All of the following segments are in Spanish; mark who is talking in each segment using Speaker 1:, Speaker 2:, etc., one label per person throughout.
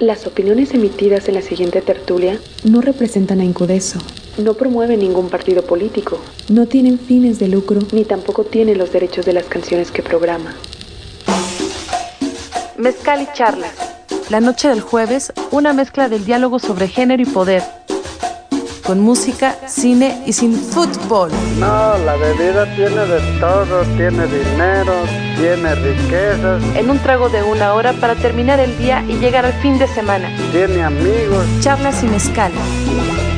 Speaker 1: Las opiniones emitidas en la siguiente tertulia
Speaker 2: no representan a Incudeso,
Speaker 1: no promueven ningún partido político,
Speaker 2: no tienen fines de lucro,
Speaker 1: ni tampoco tienen los derechos de las canciones que programa.
Speaker 3: Mezcal y charlas.
Speaker 4: La noche del jueves, una mezcla del diálogo sobre género y poder. Con música, cine y sin fútbol.
Speaker 5: No, la bebida tiene de todo, tiene dinero, tiene riquezas,
Speaker 3: En un trago de una hora para terminar el día y llegar al fin de semana.
Speaker 5: tiene amigos.
Speaker 4: Charlas y mezcal.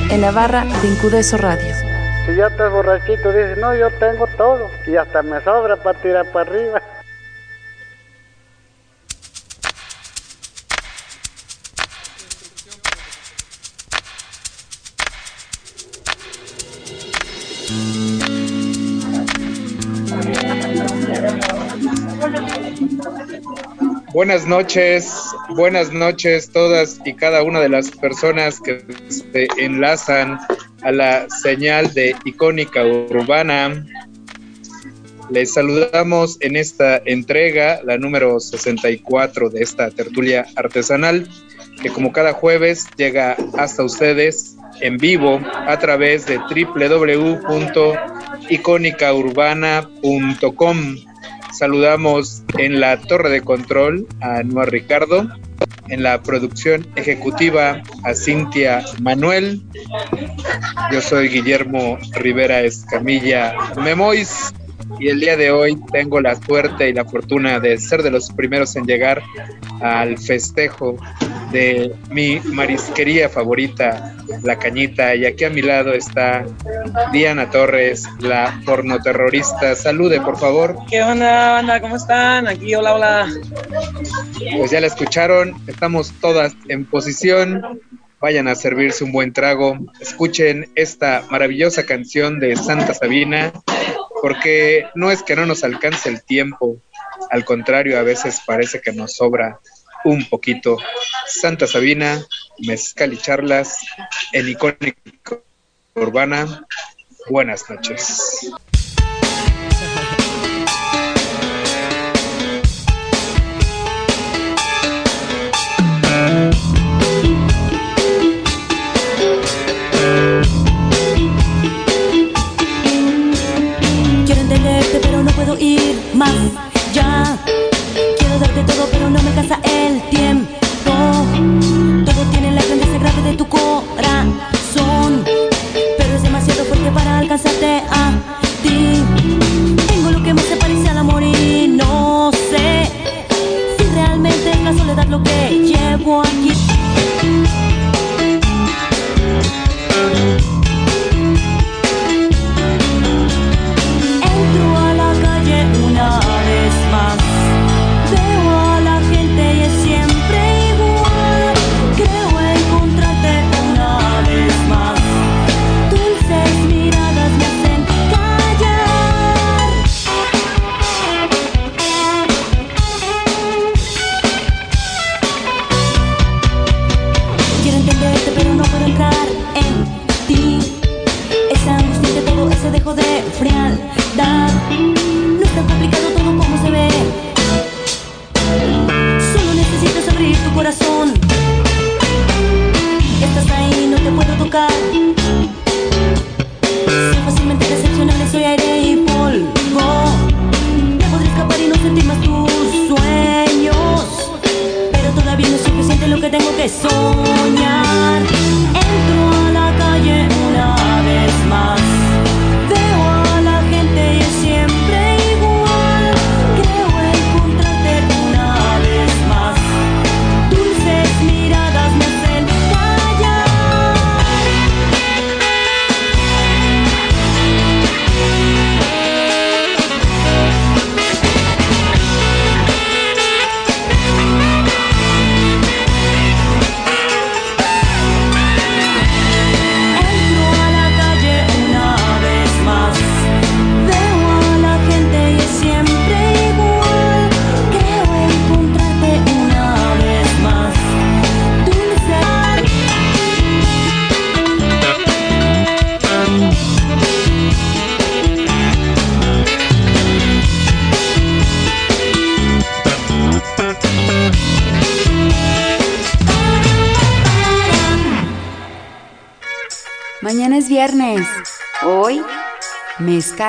Speaker 4: En la barra de Incudeso Radio.
Speaker 5: Si ya estás borrachito, dices, no, yo tengo todo. Y hasta me sobra para tirar para arriba.
Speaker 6: Buenas noches, buenas noches todas y cada una de las personas que se enlazan a la señal de icónica urbana. Les saludamos en esta entrega, la número 64 de esta tertulia artesanal, que como cada jueves llega hasta ustedes en vivo a través de www.icónicaurbana.com. Saludamos en la torre de control a Noa Ricardo, en la producción ejecutiva a Cintia Manuel. Yo soy Guillermo Rivera Escamilla Memois y el día de hoy tengo la suerte y la fortuna de ser de los primeros en llegar al festejo de mi marisquería favorita, La Cañita, y aquí a mi lado está Diana Torres, la pornoterrorista. Salude, por favor.
Speaker 7: ¿Qué onda, banda? ¿Cómo están? Aquí, hola, hola.
Speaker 6: Pues ya la escucharon, estamos todas en posición. Vayan a servirse un buen trago. Escuchen esta maravillosa canción de Santa Sabina, porque no es que no nos alcance el tiempo, al contrario, a veces parece que nos sobra un poquito. Santa Sabina, Mezcal y Charlas, en Icónica Urbana. Buenas noches.
Speaker 8: Puedo ir más. Ya quiero darte todo, pero no me alcanza el tiempo. Todo tiene la grandeza grave de tu corazón, pero es demasiado fuerte para alcanzarte a ti. Tengo lo que más se parece al amor y no sé si realmente es la soledad lo que llevo aquí.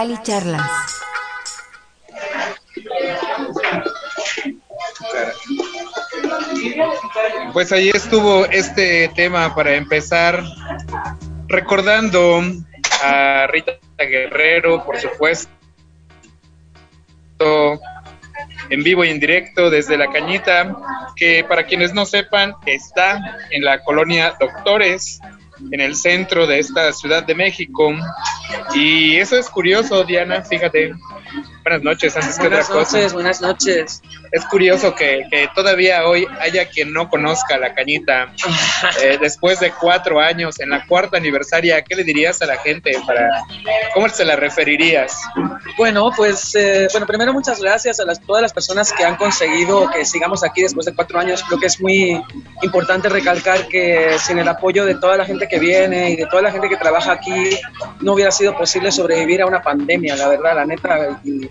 Speaker 8: Y
Speaker 9: charlas.
Speaker 6: Pues ahí estuvo este tema para empezar, recordando a Rita Guerrero, por supuesto, en vivo y en directo desde La Cañita, que para quienes no sepan, está en la colonia Doctores, en el centro de esta Ciudad de México. Y eso es curioso, Diana, fíjate. Buenas noches, antes que
Speaker 7: Buenas
Speaker 6: otra cosa.
Speaker 7: noches, buenas noches.
Speaker 6: Es curioso que, que todavía hoy haya quien no conozca la cañita. Eh, después de cuatro años, en la cuarta aniversaria, ¿qué le dirías a la gente? para ¿Cómo se la referirías?
Speaker 7: Bueno, pues, eh, bueno, primero muchas gracias a las, todas las personas que han conseguido que sigamos aquí después de cuatro años. Creo que es muy importante recalcar que sin el apoyo de toda la gente que viene y de toda la gente que trabaja aquí, no hubiera sido posible sobrevivir a una pandemia, la verdad, la neta. Y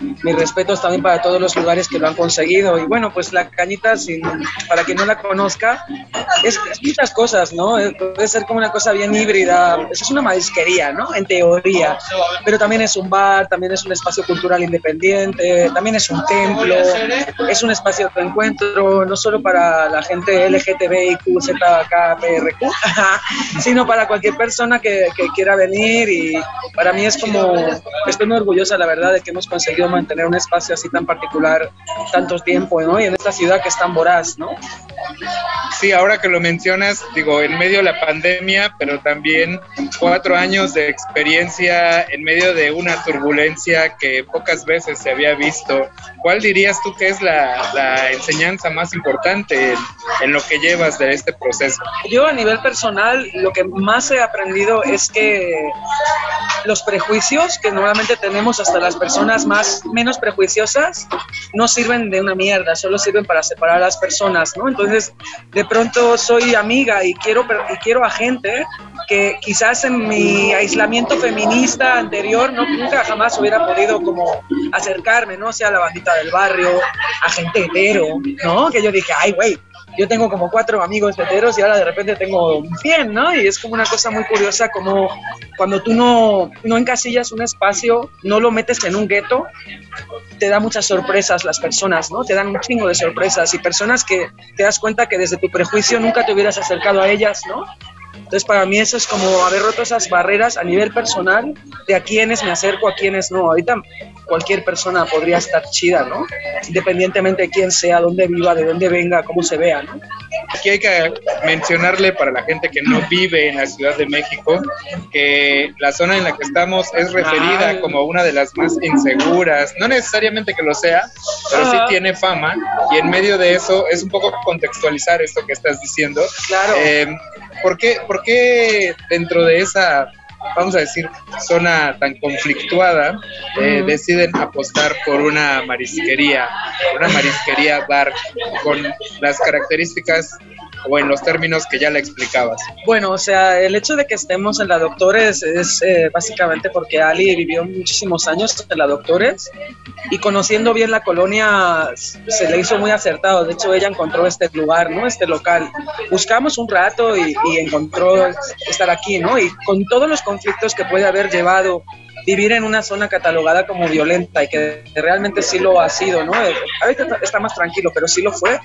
Speaker 7: mis respetos también para todos los lugares que lo han conseguido. Y bueno, pues la cañita, sin, para quien no la conozca, es, es muchas cosas, ¿no? Eh, Puede ser como una cosa bien híbrida. Es una marisquería, ¿no? En teoría. Pero también es un bar, también es un espacio cultural independiente, también es un templo, es un espacio de encuentro, no solo para la gente LGTBIQ, sino para cualquier persona que, que quiera venir. Y para mí es como, estoy muy orgullosa, la verdad, de que hemos conseguido mantener un espacio así tan particular tanto tiempo, ¿no? Y en esta ciudad que es tan voraz, ¿no?
Speaker 6: Sí, ahora que lo mencionas, digo, en medio de la pandemia, pero también cuatro años de experiencia en medio de una turbulencia que pocas veces se había visto. ¿Cuál dirías tú que es la, enseñanza más importante en, en lo que llevas de este proceso?
Speaker 7: Yo a nivel personal lo que más he aprendido es que los prejuicios que normalmente tenemos hasta las personas más menos prejuiciosas no sirven de una mierda, solo sirven para separar a las personas, ¿no? Entonces, de pronto soy amiga y quiero y quiero a gente que quizás en mi aislamiento feminista anterior no nunca jamás hubiera podido como acercarme, no sea la bandita del barrio, a gente hetero, ¿no? Que yo dije, "Ay, güey, yo tengo como cuatro amigos heteros y ahora de repente tengo 100, ¿no? Y es como una cosa muy curiosa como cuando tú no, no encasillas un espacio, no lo metes en un gueto, te da muchas sorpresas las personas, ¿no? Te dan un chingo de sorpresas y personas que te das cuenta que desde tu prejuicio nunca te hubieras acercado a ellas, ¿no? Entonces, para mí eso es como haber roto esas barreras a nivel personal de a quiénes me acerco, a quiénes no. Ahorita cualquier persona podría estar chida, ¿no? Independientemente de quién sea, dónde viva, de dónde venga, cómo se vea, ¿no?
Speaker 6: Aquí hay que mencionarle para la gente que no vive en la Ciudad de México que la zona en la que estamos es referida
Speaker 7: Ay.
Speaker 6: como una de las más inseguras. No necesariamente que lo sea, pero sí tiene fama. Y en medio de eso es un poco contextualizar esto que estás diciendo.
Speaker 7: Claro.
Speaker 6: Eh, ¿por, qué, ¿Por qué dentro de esa, vamos a decir, zona tan conflictuada, eh, deciden apostar por una marisquería, una marisquería bar con las características o en los términos que ya le explicabas?
Speaker 7: Bueno, o sea, el hecho de que estemos en la Doctores es eh, básicamente porque Ali vivió muchísimos años en la Doctores y conociendo bien la colonia se le hizo muy acertado. De hecho, ella encontró este lugar, ¿no? Este local. Buscamos un rato y, y encontró estar aquí, ¿no? Y con todos los conflictos que puede haber llevado vivir en una zona catalogada como violenta y que realmente sí lo ha sido, ¿no? Ahorita está más tranquilo, pero sí lo fue.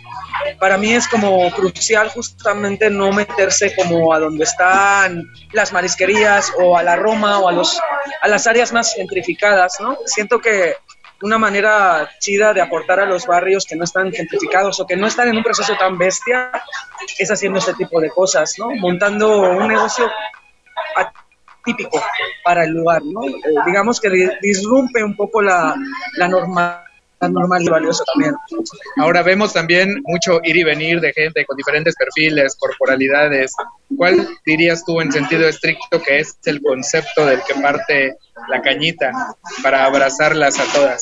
Speaker 7: Para mí es como crucial justamente no meterse como a donde están las marisquerías o a la Roma o a, los, a las áreas más gentrificadas, ¿no? Siento que una manera chida de aportar a los barrios que no están gentrificados o que no están en un proceso tan bestia es haciendo este tipo de cosas, ¿no? Montando un negocio típico para el lugar, ¿no? Eh, digamos que di- disrumpe un poco la, la norma la normal y valiosa también.
Speaker 6: Ahora vemos también mucho ir y venir de gente con diferentes perfiles, corporalidades. ¿Cuál dirías tú en sentido estricto que es el concepto del que parte la cañita para abrazarlas a todas?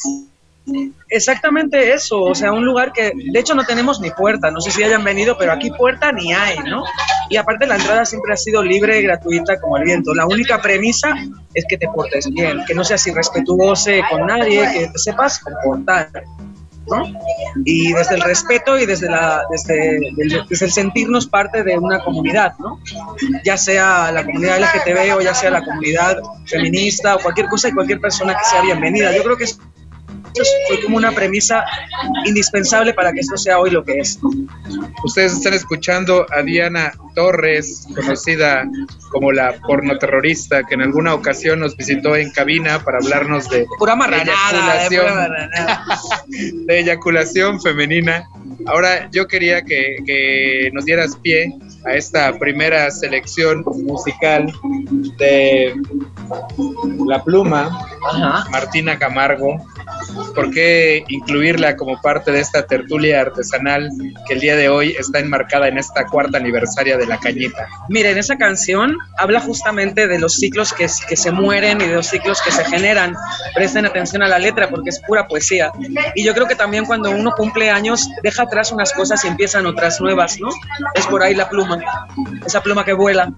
Speaker 7: Exactamente eso, o sea, un lugar que de hecho no tenemos ni puerta, no sé si hayan venido, pero aquí puerta ni hay, ¿no? Y aparte la entrada siempre ha sido libre y gratuita como el viento. La única premisa es que te portes bien, que no seas irrespetuoso con nadie, que te sepas comportar. ¿no? Y desde el respeto y desde, la, desde, el, desde el sentirnos parte de una comunidad, ¿no? Ya sea la comunidad LGTB o ya sea la comunidad feminista o cualquier cosa y cualquier persona que sea bienvenida. Yo creo que fue como una premisa indispensable para que esto sea hoy lo que es.
Speaker 6: Ustedes están escuchando a Diana Torres, conocida como la pornoterrorista, que en alguna ocasión nos visitó en cabina para hablarnos de,
Speaker 7: pura eyaculación,
Speaker 6: de eyaculación femenina. Ahora yo quería que, que nos dieras pie a esta primera selección musical de La Pluma, Martina Camargo, ¿Por qué incluirla como parte de esta tertulia artesanal que el día de hoy está enmarcada en esta cuarta aniversaria de La Cañita?
Speaker 7: Miren, esa canción habla justamente de los ciclos que, que se mueren y de los ciclos que se generan. Presten atención a la letra porque es pura poesía. Y yo creo que también cuando uno cumple años, deja atrás unas cosas y empiezan otras nuevas, ¿no? Es por ahí la pluma, esa pluma que vuela.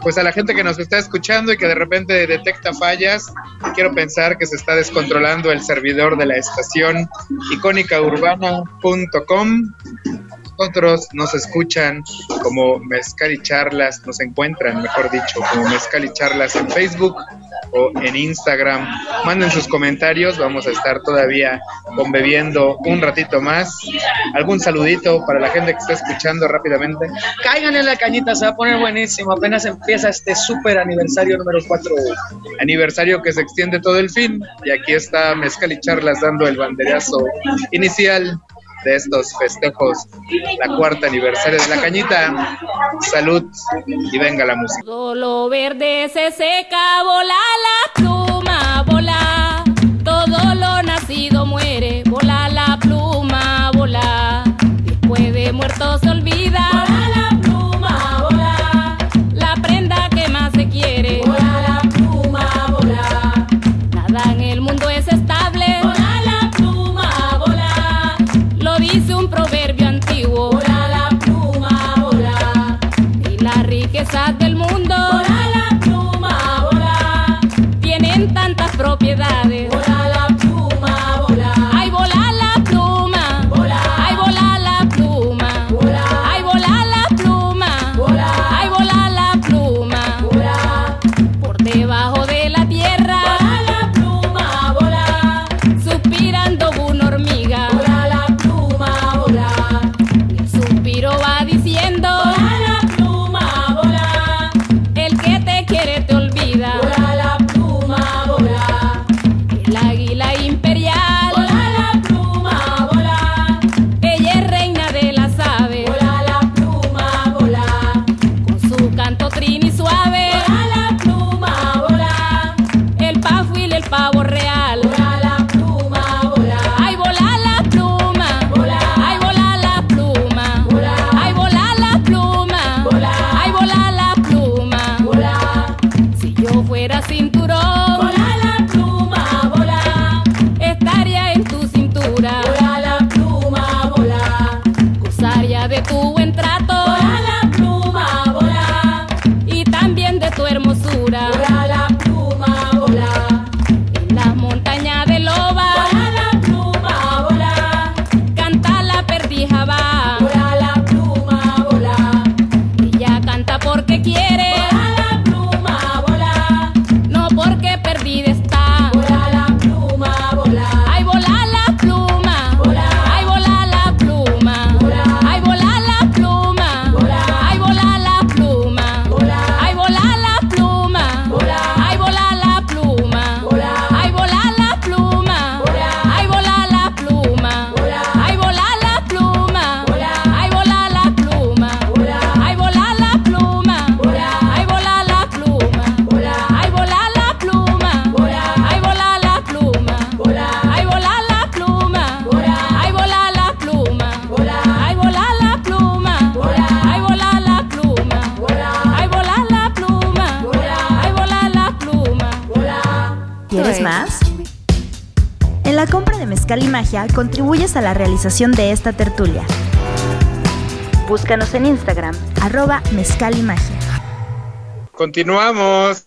Speaker 6: Pues a la gente que nos está escuchando y que de repente detecta fallas, quiero pensar que se está descontrolando el servidor de la estación icónicaurbana.com. Nosotros nos escuchan como Mezcal y Charlas, nos encuentran, mejor dicho, como Mezcal y Charlas en Facebook o en Instagram. Manden sus comentarios, vamos a estar todavía conviviendo un ratito más. ¿Algún saludito para la gente que está escuchando rápidamente?
Speaker 7: Caigan en la cañita, se va a poner buenísimo. Apenas empieza este súper aniversario número 4.
Speaker 6: Aniversario que se extiende todo el fin. Y aquí está Mezcal y Charlas dando el banderazo inicial de estos festejos, la cuarta aniversario de la cañita. Salud y venga la música.
Speaker 10: Todo lo verde se seca, vola la pluma, vola. Todo lo nacido muere, vola
Speaker 11: Magia contribuyes a la realización de esta tertulia. Búscanos en Instagram, arroba Mezcal y Magia.
Speaker 6: Continuamos.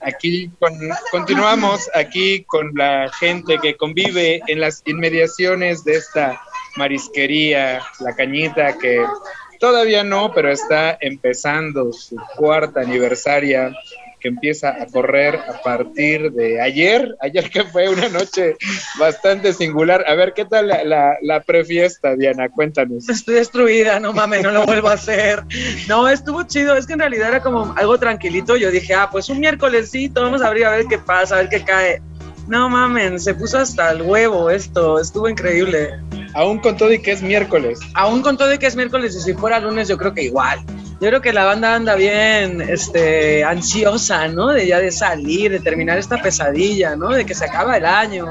Speaker 6: Aquí con, continuamos aquí con la gente que convive en las inmediaciones de esta marisquería, la cañita que todavía no, pero está empezando su cuarta aniversaria que empieza a correr a partir de ayer, ayer que fue una noche bastante singular. A ver, ¿qué tal la, la, la prefiesta, Diana? Cuéntanos.
Speaker 7: Estoy destruida, no mames, no lo vuelvo a hacer. No, estuvo chido, es que en realidad era como algo tranquilito. Yo dije, ah, pues un miércolesito, vamos a abrir a ver qué pasa, a ver qué cae. No mamen, se puso hasta el huevo esto, estuvo increíble.
Speaker 6: Aún con todo y que es miércoles.
Speaker 7: Aún con todo y que es miércoles y si fuera lunes yo creo que igual. Yo creo que la banda anda bien este, ansiosa, ¿no? De ya de salir, de terminar esta pesadilla, ¿no? De que se acaba el año.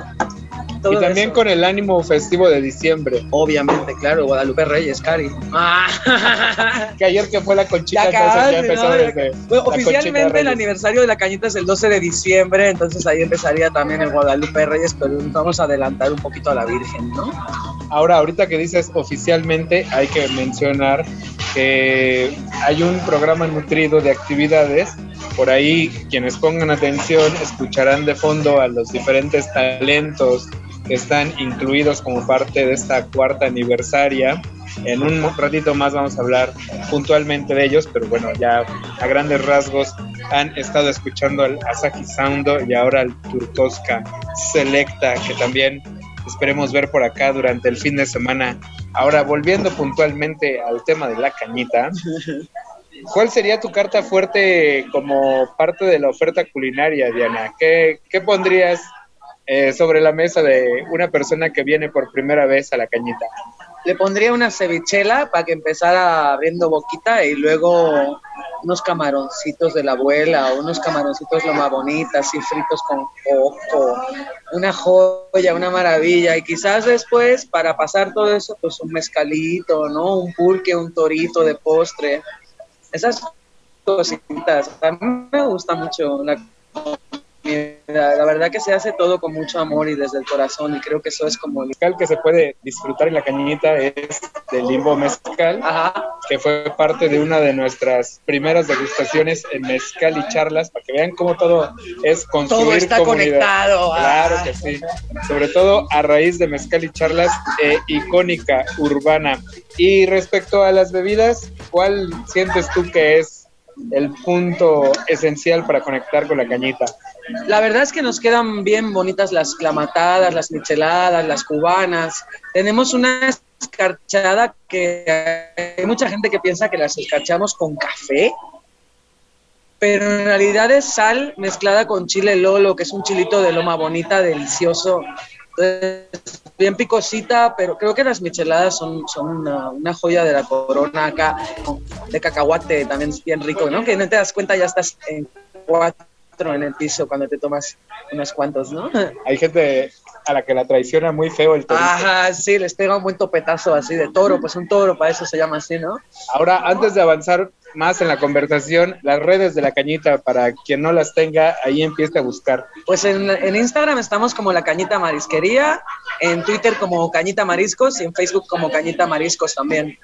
Speaker 6: Y también con el ánimo festivo de diciembre.
Speaker 7: Obviamente, claro, Guadalupe Reyes, Cari.
Speaker 6: Ah. que ayer que fue la conchita,
Speaker 7: Ya
Speaker 6: entonces ya empezó
Speaker 7: ¿no?
Speaker 6: desde.
Speaker 7: Bueno, oficialmente el aniversario de la cañita es el 12 de diciembre, entonces ahí empezaría también el Guadalupe Reyes, pero vamos a adelantar un poquito a la Virgen, ¿no?
Speaker 6: Ahora, ahorita que dices oficialmente, hay que mencionar que hay un programa nutrido de actividades. Por ahí, quienes pongan atención, escucharán de fondo a los diferentes talentos están incluidos como parte de esta cuarta aniversaria. En un ratito más vamos a hablar puntualmente de ellos, pero bueno, ya a grandes rasgos han estado escuchando al Asahi Soundo y ahora al Turkowska Selecta, que también esperemos ver por acá durante el fin de semana. Ahora, volviendo puntualmente al tema de la cañita, ¿cuál sería tu carta fuerte como parte de la oferta culinaria, Diana? ¿Qué, qué pondrías eh, sobre la mesa de una persona que viene por primera vez a la cañita?
Speaker 7: Le pondría una cevichela para que empezara abriendo boquita y luego unos camaroncitos de la abuela unos camaroncitos lo más bonitas y fritos con coco, una joya, una maravilla y quizás después para pasar todo eso pues un mezcalito, ¿no? Un pulque, un torito de postre, esas cositas. A mí me gusta mucho la La verdad que se hace todo con mucho amor y desde el corazón y creo que eso es como el
Speaker 6: mezcal que se puede disfrutar en la cañita es del limbo mezcal, que fue parte de una de nuestras primeras degustaciones en mezcal y charlas, para que vean cómo todo es construir
Speaker 7: Todo está
Speaker 6: comunidad.
Speaker 7: conectado.
Speaker 6: Claro
Speaker 7: Ah.
Speaker 6: que sí. Sobre todo a raíz de mezcal y charlas eh, icónica urbana. Y respecto a las bebidas, ¿cuál sientes tú que es el punto esencial para conectar con la cañita?
Speaker 7: La verdad es que nos quedan bien bonitas las clamatadas, las micheladas, las cubanas. Tenemos una escarchada que hay mucha gente que piensa que las escarchamos con café, pero en realidad es sal mezclada con chile lolo, que es un chilito de loma bonita, delicioso. Entonces, bien picosita, pero creo que las micheladas son, son una, una joya de la corona acá, de cacahuate, también es bien rico, ¿no? Que no te das cuenta, ya estás en cuatro en el piso cuando te tomas unos cuantos, ¿no?
Speaker 6: Hay gente a la que la traiciona muy feo el torito.
Speaker 7: Ajá, sí, les pega un buen topetazo así de toro, pues un toro, para eso se llama así, ¿no?
Speaker 6: Ahora, antes de avanzar más en la conversación, las redes de la cañita, para quien no las tenga, ahí empiece a buscar.
Speaker 7: Pues en, en Instagram estamos como La Cañita Marisquería, en Twitter como Cañita Mariscos y en Facebook como Cañita Mariscos también.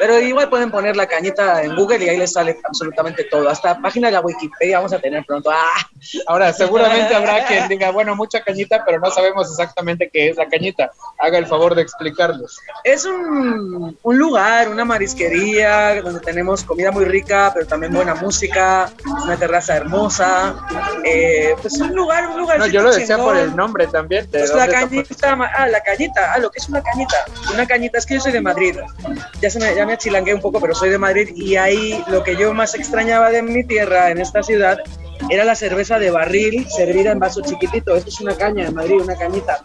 Speaker 7: Pero igual pueden poner La Cañita en Google y ahí les sale absolutamente todo. Hasta página de la Wikipedia vamos a tener pronto. ¡Ah!
Speaker 6: Ahora, seguramente habrá quien diga, bueno, mucha cañita, pero no sabemos exactamente qué es la cañita. Haga el favor de explicarlos.
Speaker 7: Es un, un lugar, una marisquería donde tenemos comida muy rica, pero también buena música, una terraza hermosa. Eh, pues un lugar, un lugar.
Speaker 6: No, yo lo decía por el nombre también. ¿de
Speaker 7: Pues la cañita, ah, la cañita, ah, lo que es una cañita. Una cañita, es que yo soy de Madrid. Ya, se me, ya me achilangué un poco, pero soy de Madrid y ahí lo que yo más extrañaba de mi tierra, en esta ciudad, era la cerveza de barril servida en vaso chiquitito. Esto es una caña en Madrid, una cañita.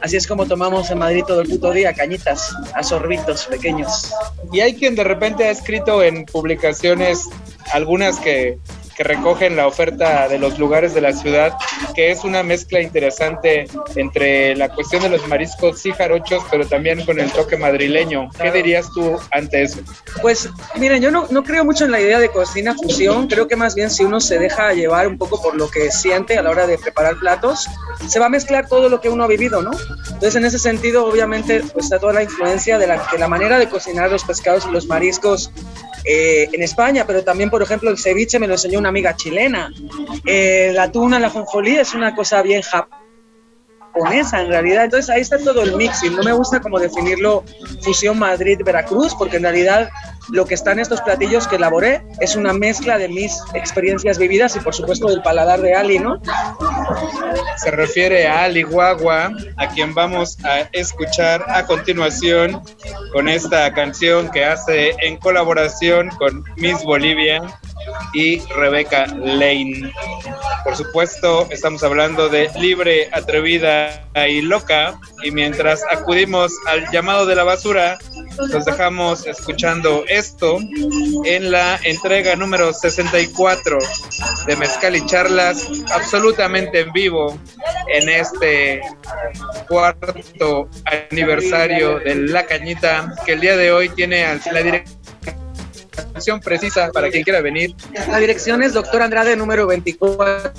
Speaker 7: Así es como tomamos en Madrid todo el puto día, cañitas, a sorbitos pequeños.
Speaker 6: Y hay quien de repente ha escrito en publicaciones, algunas que, que recogen la oferta de los lugares de la ciudad, que es una mezcla interesante entre la cuestión de los mariscos sí jarochos, pero también con el toque madrileño. ¿Qué dirías tú ante eso?
Speaker 7: Pues miren, yo no, no creo mucho en la idea de cocina fusión, creo que más bien si uno se deja llevar un poco por lo que siente a la hora de preparar platos, se va a mezclar todo lo que uno ha vivido, ¿no? Entonces en ese sentido obviamente pues, está toda la influencia de la, que la manera de cocinar los pescados y los mariscos eh, en España, pero también, por ejemplo, el ceviche me lo enseñó una amiga chilena. Eh, la tuna, la jonjolí es una cosa bien japonesa en realidad. Entonces ahí está todo el mixing. No me gusta como definirlo fusión Madrid-Veracruz, porque en realidad lo que está en estos platillos que elaboré es una mezcla de mis experiencias vividas y por supuesto del paladar de Ali, ¿no?
Speaker 6: Se refiere a Ali Guagua, a quien vamos a escuchar a continuación con esta canción que hace en colaboración con Miss Bolivia y Rebeca Lane. Por supuesto, estamos hablando de libre, atrevida y loca. Y mientras acudimos al llamado de la basura, nos dejamos escuchando esto en la entrega número 64 de Mezcal y Charlas, absolutamente en vivo en este cuarto aniversario de La Cañita, que el día de hoy tiene la dirección precisa para quien quiera venir.
Speaker 7: La dirección es Doctor Andrade número 24,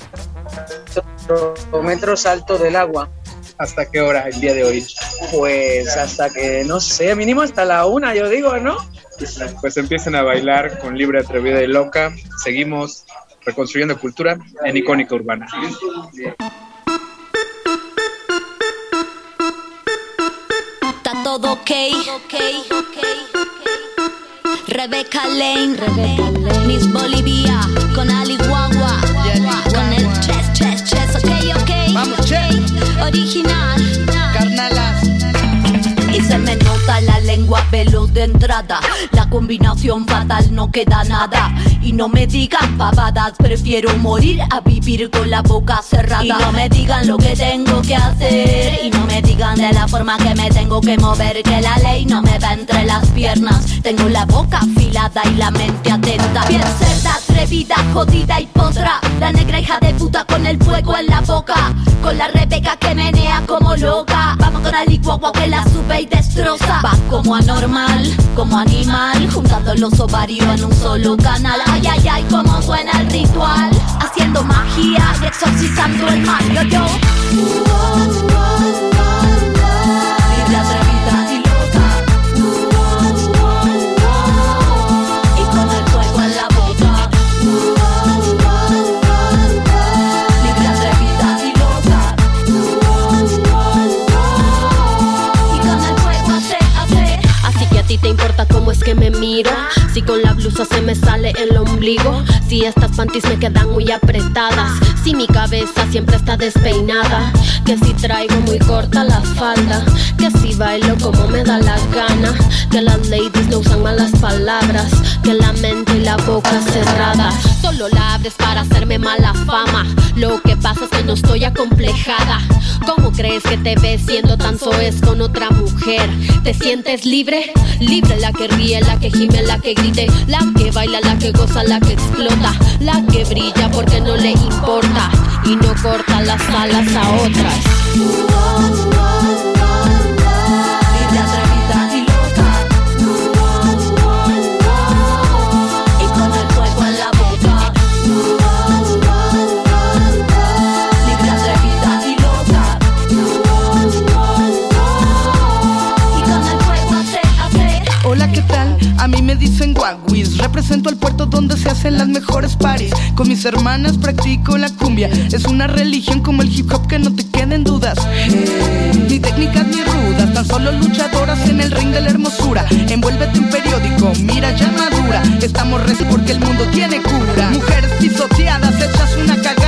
Speaker 7: metros alto del agua.
Speaker 6: ¿Hasta qué hora el día de hoy?
Speaker 7: Pues hasta que, no sé, mínimo hasta la una, yo digo, ¿no?
Speaker 6: Pues empiecen a bailar con Libre, Atrevida y Loca. Seguimos reconstruyendo cultura en Icónica Urbana.
Speaker 12: Está todo ok, ok, Rebecca Lane, Rebecca Lane. Miss Bolivia con Ali Guagua, con el chess, chess, chess, ok, ok,
Speaker 13: Vamos,
Speaker 12: ok, original, se me nota la lengua veloz de entrada. La combinación fatal no queda nada. Y no me digan pavadas, prefiero morir a vivir con la boca cerrada. Y no me digan lo que tengo que hacer. Y no me digan de la forma que me tengo que mover. Que la ley no me va entre las piernas. Tengo la boca afilada y la mente atenta. Bien cerda, atrevida, jodida y potra. La negra hija de puta con el fuego en la boca. Con la rebeca que menea como loca. Vamos con la licuagua que la sube y destroza. Va como anormal, como animal. Juntando los ovarios en un solo canal. Ay, ay, ay, como suena el ritual. Haciendo magia y exorcizando el mal. Yo, yo. Libre,
Speaker 14: es que me miro. Si con la blusa se me sale el ombligo. Si estas panties me quedan muy apretadas. Si mi cabeza siempre está despeinada. Que si traigo muy corta la falda. Que si bailo como me da la gana. Que las ladies no usan malas palabras. Que la mente y la boca cerrada. Solo la abres para hacerme mala fama. Lo que pasa es que no estoy acomplejada. ¿Cómo crees que te ves siendo tan soez con otra mujer? ¿Te sientes libre? Libre la que ríe, la que gime, la que grite, la que baila, la que goza, la que explota, la que brilla porque no le importa y no corta las alas a otras.
Speaker 13: Dicen Guaguis. Represento el puerto donde se hacen las mejores paris. Con mis hermanas practico la cumbia. Es una religión como el hip hop que no te queden dudas. Ni técnicas ni rudas, tan solo luchadoras en el ring de la hermosura. Envuélvete en periódico, mira ya madura. Estamos recios porque el mundo tiene cura. Mujeres pisoteadas, hechas una cagada.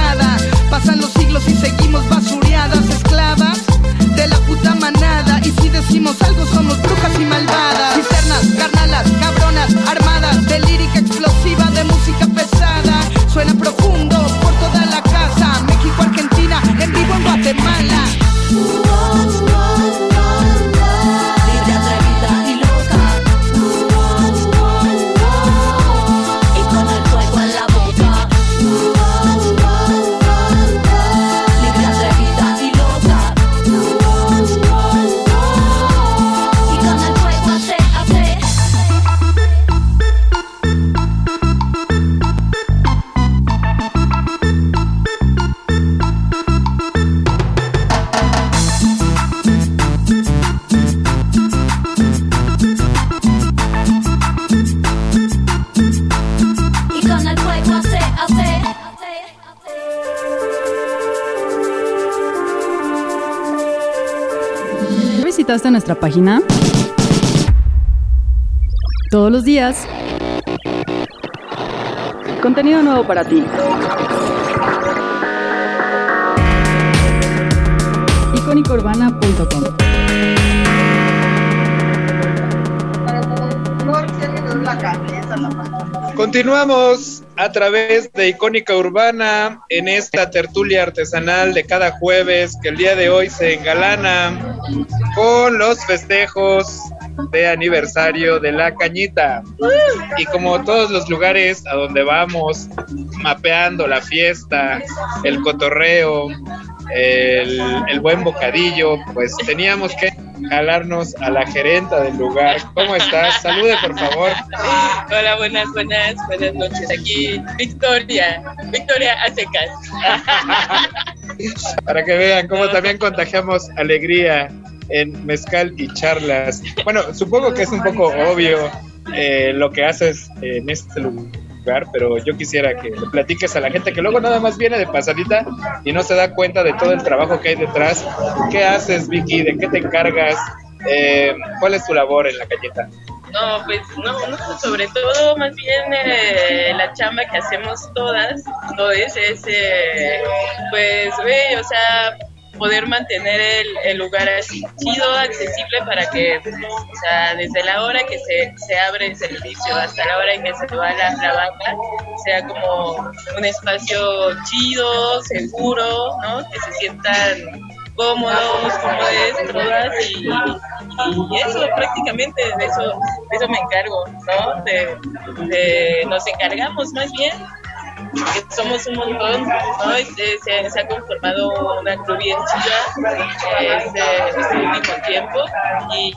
Speaker 15: Nuestra página? Todos los días.
Speaker 16: Contenido nuevo para ti.
Speaker 15: icónicaurbana.com
Speaker 6: Continuamos a través de Icónica Urbana en esta tertulia artesanal de cada jueves que el día de hoy se engalana con los festejos de aniversario de la cañita. Y como todos los lugares a donde vamos, mapeando la fiesta, el cotorreo, el, el buen bocadillo, pues teníamos que jalarnos a la gerenta del lugar. ¿Cómo estás? Salude, por favor.
Speaker 17: Hola, buenas, buenas, buenas noches. Aquí Victoria, Victoria Acecas.
Speaker 6: Para que vean cómo también contagiamos alegría en mezcal y charlas. Bueno, supongo que es un poco obvio eh, lo que haces en este lugar, pero yo quisiera que le platiques a la gente que luego nada más viene de pasadita y no se da cuenta de todo el trabajo que hay detrás. ¿Qué haces, Vicky? ¿De qué te encargas? Eh, ¿Cuál es tu labor en la cañeta?
Speaker 17: No, pues no, no, sobre todo más bien eh, la chamba que hacemos todas, todos es, eh, pues, güey, o sea, poder mantener el, lugar así chido, accesible para que, o sea, desde la hora que se, se abre el servicio hasta la hora en que se va la, la banca, sea como un espacio chido, seguro, ¿no? Que se sientan cómodos, cómodes, todas y, y, eso prácticamente de eso, de eso me encargo, ¿no? De, nos encargamos más bien somos un montón, se, ha conformado una crew bien chida este, este último tiempo.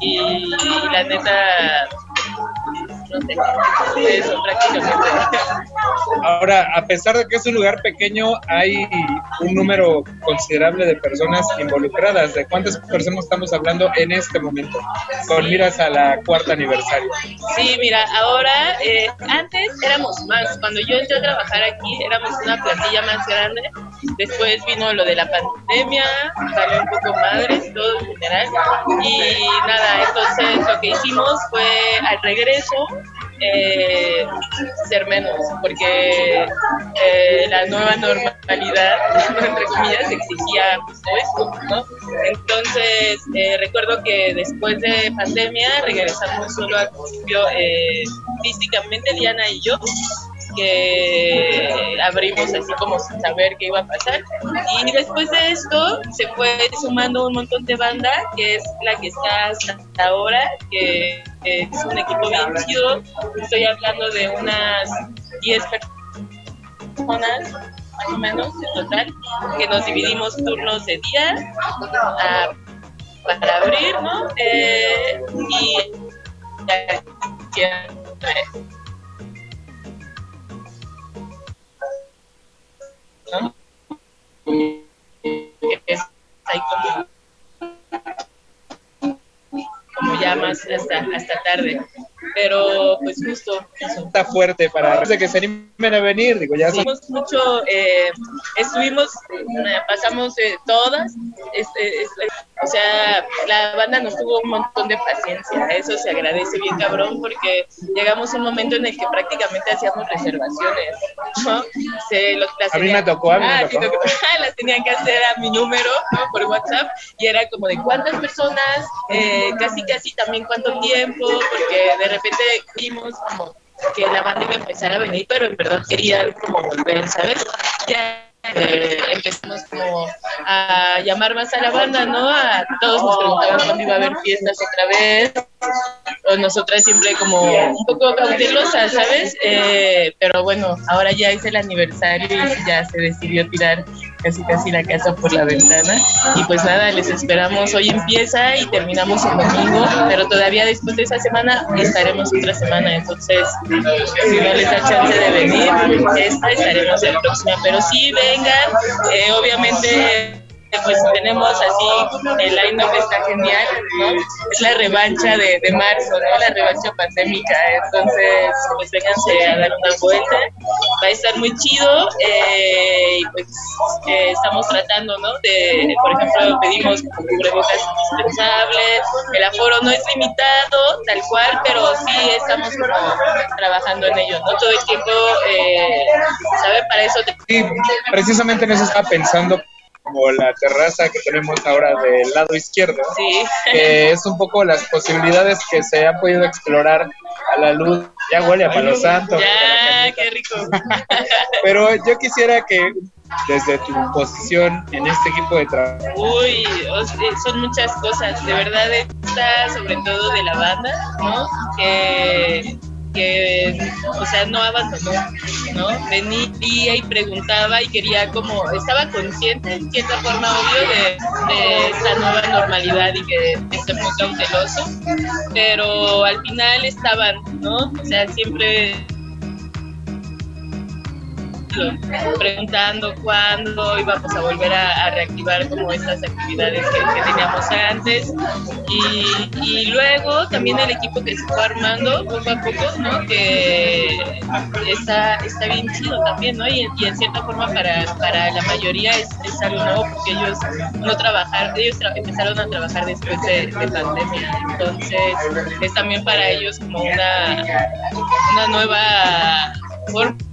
Speaker 17: Y la neta no prácticamente.
Speaker 6: Ahora, a pesar de que es un lugar pequeño, hay un número considerable de personas involucradas. ¿De cuántas personas estamos hablando en este momento? Con miras a la cuarta aniversario.
Speaker 17: Sí, mira, ahora, eh, antes éramos más. Cuando yo entré a trabajar aquí, éramos una plantilla más grande. Después vino lo de la pandemia, salió un poco madres, todo en general. Y nada, entonces lo que hicimos fue al regreso eh, ser menos, porque eh, la nueva normalidad, entre comillas, exigía justo esto, ¿no? Entonces, eh, recuerdo que después de pandemia regresamos solo al principio físicamente, Diana y yo, que abrimos así como sin saber qué iba a pasar. Y después de esto se fue sumando un montón de banda, que es la que está hasta ahora, que es un equipo bien chido. Estoy hablando de unas 10 personas más o menos en total, que nos dividimos turnos de día para abrir, ¿no? Eh, y ¿no? Es ahí como, como ya más hasta, hasta tarde. Pero pues justo eso.
Speaker 6: Está fuerte para que se animen a venir, digo, ya
Speaker 17: Hicimos mucho, eh, estuvimos, pasamos eh, todas, este, o sea, la banda nos tuvo un montón de paciencia, eso se agradece bien cabrón porque llegamos a un momento en el que prácticamente hacíamos reservaciones, ¿no? Se, los, las
Speaker 6: a mí me tocó, a mí
Speaker 17: ah,
Speaker 6: me tocó.
Speaker 17: las tenían que hacer a mi número, ¿no? Por WhatsApp y era como de cuántas personas, eh, casi casi también cuánto tiempo, porque de repente vimos como que la banda iba a empezar a venir, pero en verdad quería como volver, ¿sabes? Ya eh, empezamos como a llamar más a la banda, ¿no? A todos nos preguntaban cuándo iba a haber fiestas otra vez, o nosotras siempre como un poco cautelosas, ¿sabes? Eh, pero bueno, ahora ya es el aniversario y ya se decidió tirar casi casi la casa por la ventana. Y pues nada, les esperamos, hoy empieza y terminamos el domingo, pero todavía después de esa semana estaremos otra semana, entonces si no les da chance de venir, esta estaremos la próxima, pero sí vengan, eh, obviamente pues tenemos así, el line-up está genial, ¿no? Es la revancha de, de, marzo, ¿no? La revancha pandémica, entonces pues vénganse a dar una vuelta va a estar muy chido eh, y pues eh, estamos tratando, ¿no? De, por ejemplo, pedimos cubrebocas indispensables, el aforo no es limitado, tal cual, pero sí estamos como trabajando en ello, ¿no? Todo el tiempo, eh, ¿sabe? Para eso.
Speaker 6: Sí, precisamente en eso estaba pensando como la terraza que tenemos ahora del lado izquierdo, que es un poco las posibilidades que se han podido explorar a la luz. Ya huele a Palo Santo.
Speaker 17: Ya, qué rico.
Speaker 6: Pero yo quisiera que desde tu posición en este equipo de trabajo.
Speaker 17: Uy, son muchas cosas, de verdad está sobre todo de la banda, ¿no? Que que, o sea, no abandonó, ¿no? Venía y preguntaba y quería como, estaba consciente en cierta forma, obvio, de, de esta nueva normalidad y que este muy cauteloso, pero al final estaban, ¿no? O sea, siempre preguntando cuándo íbamos a volver a, reactivar como estas actividades que, teníamos antes y, luego también el equipo que se fue armando poco a poco, ¿no? Que está, está bien chido también, ¿no? Y, en cierta forma para, para la mayoría es, es, algo nuevo porque ellos no trabajar, ellos empezaron a trabajar después de, de, pandemia, entonces es también para ellos como una, una nueva forma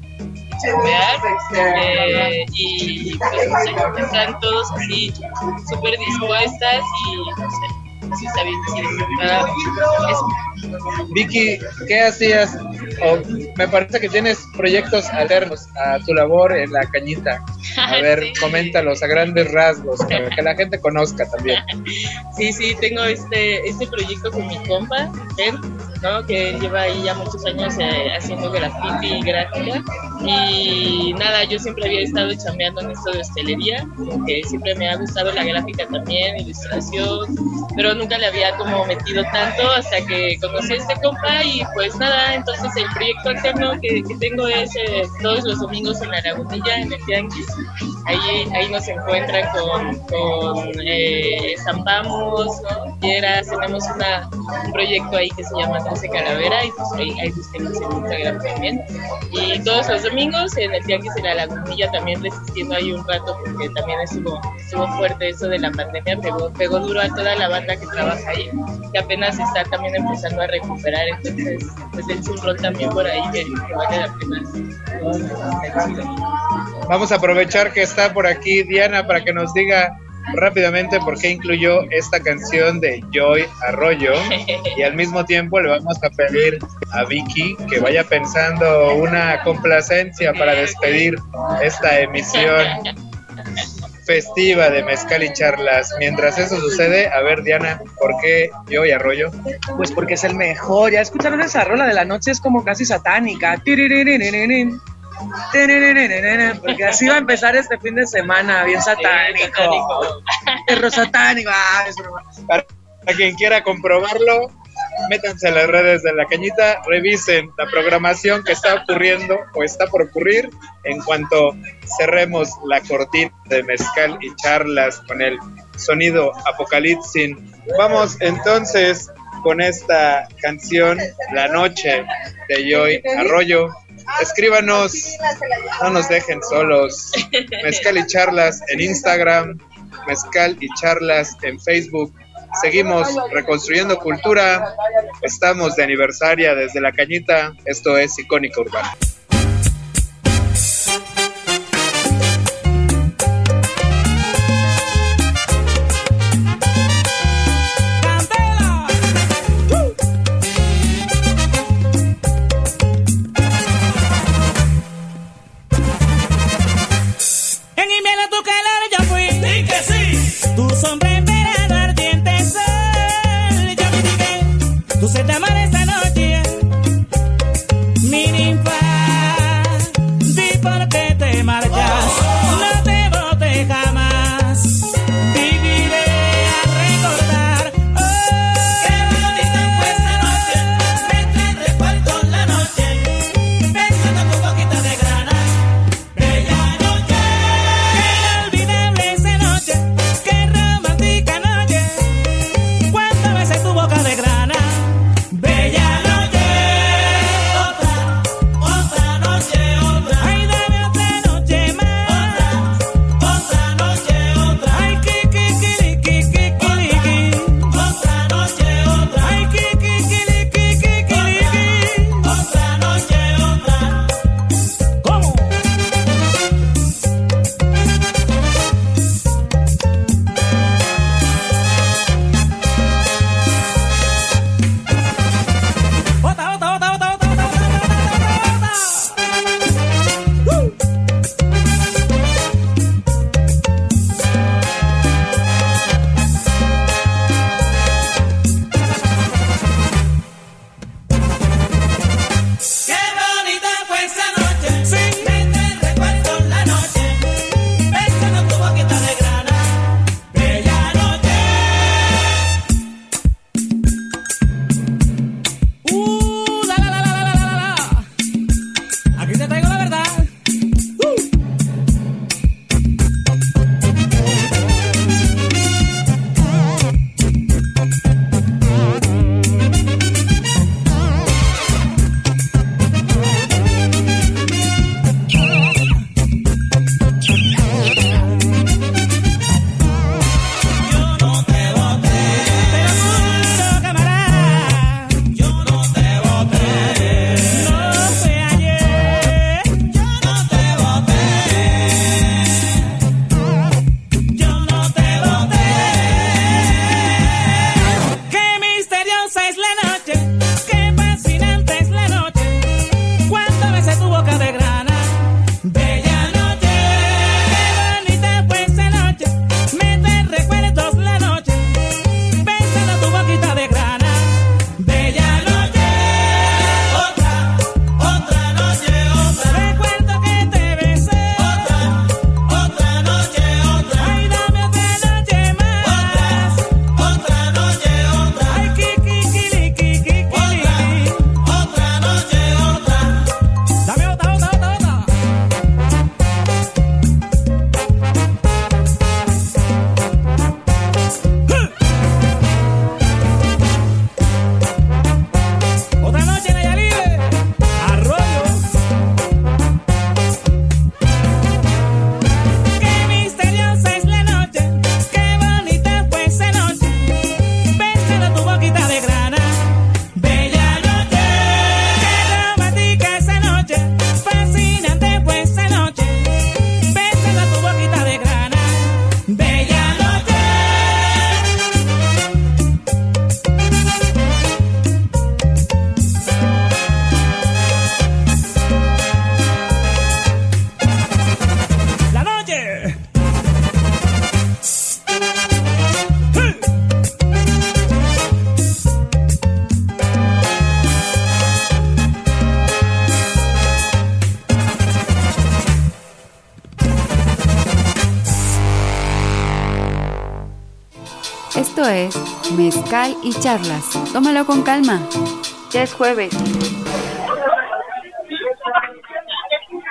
Speaker 17: eh, y pues están todos así súper dispuestas y no sé, sí está bien,
Speaker 6: Vicky, ¿qué hacías? me parece que tienes proyectos alternos a tu labor en la cañita. A ver, coméntalos a grandes rasgos, para que la gente conozca también.
Speaker 17: Sí, sí, tengo este, este proyecto con mi compa, Ben, ¿no? que lleva ahí ya muchos años eh, haciendo graffiti y gráfica. Y nada, yo siempre había estado chambeando en esto de hostelería, que siempre me ha gustado la gráfica también, ilustración, pero nunca le había como metido tanto hasta que conocí a este compa y pues nada, entonces el proyecto alterno que, que tengo es eh, todos los domingos en la Lagunilla, en el Tianguis. Ahí, ahí nos encuentran con, con eh, zampamos, ¿no? tenemos una, un proyecto ahí que se llama 13 Calavera y pues ahí, ahí busquemos en Instagram también. Y todos los domingos en el Tianguis en la Lagunilla también resistiendo ahí un rato porque también estuvo, estuvo fuerte eso de la pandemia, pegó, pegó duro a toda la banda que trabaja ahí, que apenas está también empezando a recuperar, entonces pues también por ahí que, vale la.
Speaker 6: Vamos a aprovechar que está por aquí Diana para que nos diga rápidamente por qué incluyó esta canción de Joy Arroyo y al mismo tiempo le vamos a pedir a Vicky que vaya pensando una complacencia para despedir esta emisión festiva de Mezcal y Charlas. Mientras eso sucede, a ver, Diana, ¿por qué yo y Arroyo?
Speaker 7: Pues porque es el mejor. Ya escucharon esa rola de la noche, es como casi satánica. Porque así va a empezar este fin de semana, bien satánico. Perro satánico. Ah,
Speaker 6: Para quien quiera comprobarlo, métanse a las redes de la cañita, revisen la programación que está ocurriendo o está por ocurrir en cuanto cerremos la cortina de mezcal y charlas con el sonido apocalipsis. Vamos entonces con esta canción La Noche de Joy Arroyo. Escríbanos, no nos dejen solos. Mezcal y charlas en Instagram, Mezcal y charlas en Facebook Seguimos reconstruyendo cultura. Estamos de aniversaria desde la cañita. Esto es Icónica Urbana.
Speaker 9: Esto es Mezcal y Charlas. Tómalo con calma. Ya es jueves.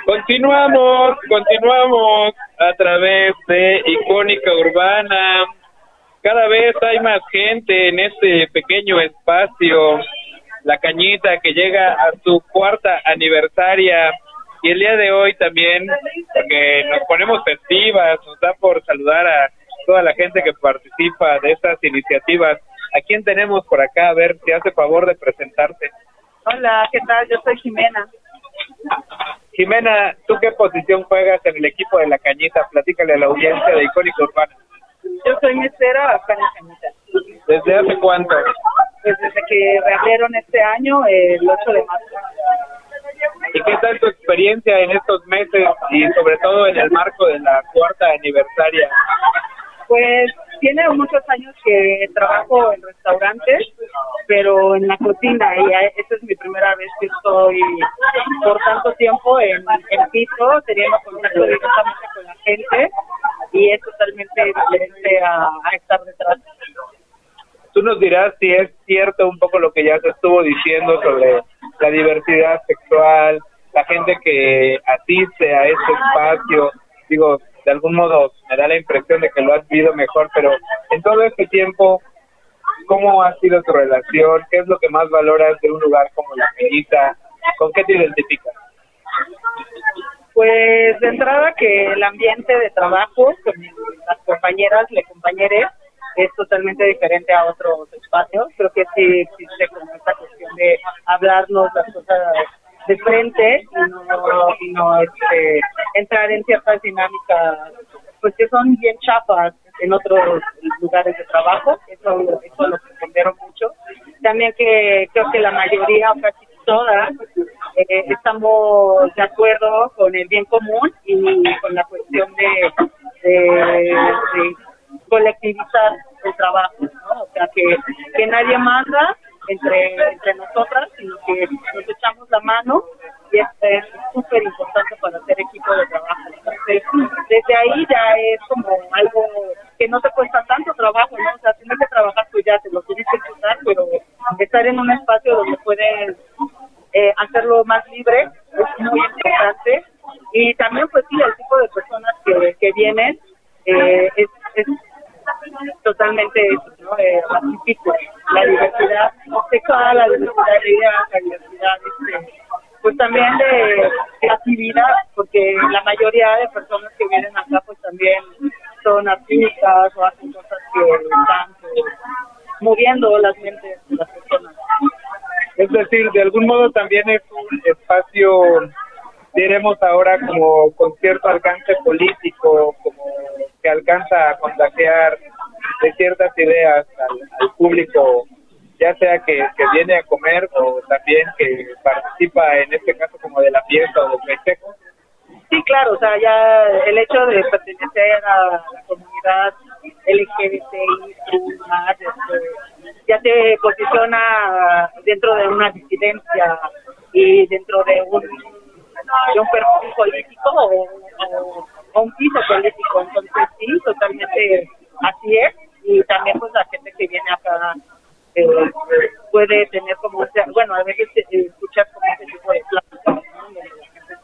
Speaker 6: Continuamos, continuamos a través de Icónica Urbana. Cada vez hay más gente en este pequeño espacio. La Cañita que llega a su cuarta aniversaria y el día de hoy también, porque nos ponemos festivas, nos da por saludar a toda la gente que participa de estas iniciativas. ¿A quién tenemos por acá? A ver si hace favor de presentarte.
Speaker 18: Hola, ¿qué tal? Yo soy Jimena.
Speaker 6: Jimena, ¿tú qué posición juegas en el equipo de La Cañita? Platícale a la audiencia de Icónica Urbana.
Speaker 18: Yo soy mesera acá en La Cañita.
Speaker 6: ¿Desde hace cuánto?
Speaker 18: Pues desde que reabrieron este año, el 8 de marzo.
Speaker 6: ¿Y qué tal tu experiencia en estos meses y sobre todo en el marco de la cuarta aniversaria?
Speaker 18: Pues tiene muchos años que trabajo en restaurantes, pero en la cocina y esta es mi primera vez que estoy por tanto tiempo en el piso, teniendo contacto directamente con la gente y es totalmente diferente a, estar detrás.
Speaker 6: Tú nos dirás si es cierto un poco lo que ya se estuvo diciendo sobre la diversidad sexual, la gente que asiste a este espacio, digo, de algún modo me da la impresión de que lo has vivido mejor, pero en todo este tiempo, ¿cómo ha sido tu relación? ¿Qué es lo que más valoras de un lugar como La Peñita? ¿Con qué te identificas?
Speaker 18: Pues de entrada que el ambiente de trabajo con las compañeras, le compañeres, es totalmente diferente a otros espacios. Creo que sí existe como esta cuestión de hablarnos las cosas de frente y no, y no este, entrar en ciertas dinámicas pues que son bien chapas en otros lugares de trabajo, eso, eso lo comprendieron mucho. También que creo que la mayoría, o casi todas, eh, estamos de acuerdo con el bien común y con la cuestión de, de, de colectivizar el trabajo, ¿no? O sea, que, que nadie manda entre, entre nosotras, sino que nos echamos la mano y esto es súper importante para hacer equipo de trabajo. Desde ahí ya es como algo que no te cuesta tanto trabajo, ¿no? O sea, tienes que trabajar pues ya te lo tienes que quitar, pero estar en un espacio donde puedes eh, hacerlo más libre es muy importante. Y también, pues sí, el tipo de personas que, que vienen eh, es, es totalmente. Eh. La diversidad sexual, la diversidad de ideas, la diversidad, este, pues también de creatividad, porque la mayoría de personas que vienen acá, pues también son artistas o hacen cosas que están pues, moviendo las mentes de las personas.
Speaker 6: Es decir, de algún modo también es un espacio, diremos ahora, como con cierto alcance político, como que alcanza a contagiar de ciertas ideas al, público, ya sea que, que, viene a comer o también que participa en este caso como de la fiesta o del festejo.
Speaker 18: Sí, claro, o sea, ya el hecho de pertenecer a la comunidad LGBTI más, este, ya te posiciona dentro de una disidencia y dentro de un, de un perfil político o un piso político. Entonces, sí, totalmente así es. Y también, pues, la gente que viene acá eh, puede tener como, bueno, a veces eh, como ese tipo de pláticas, ¿no?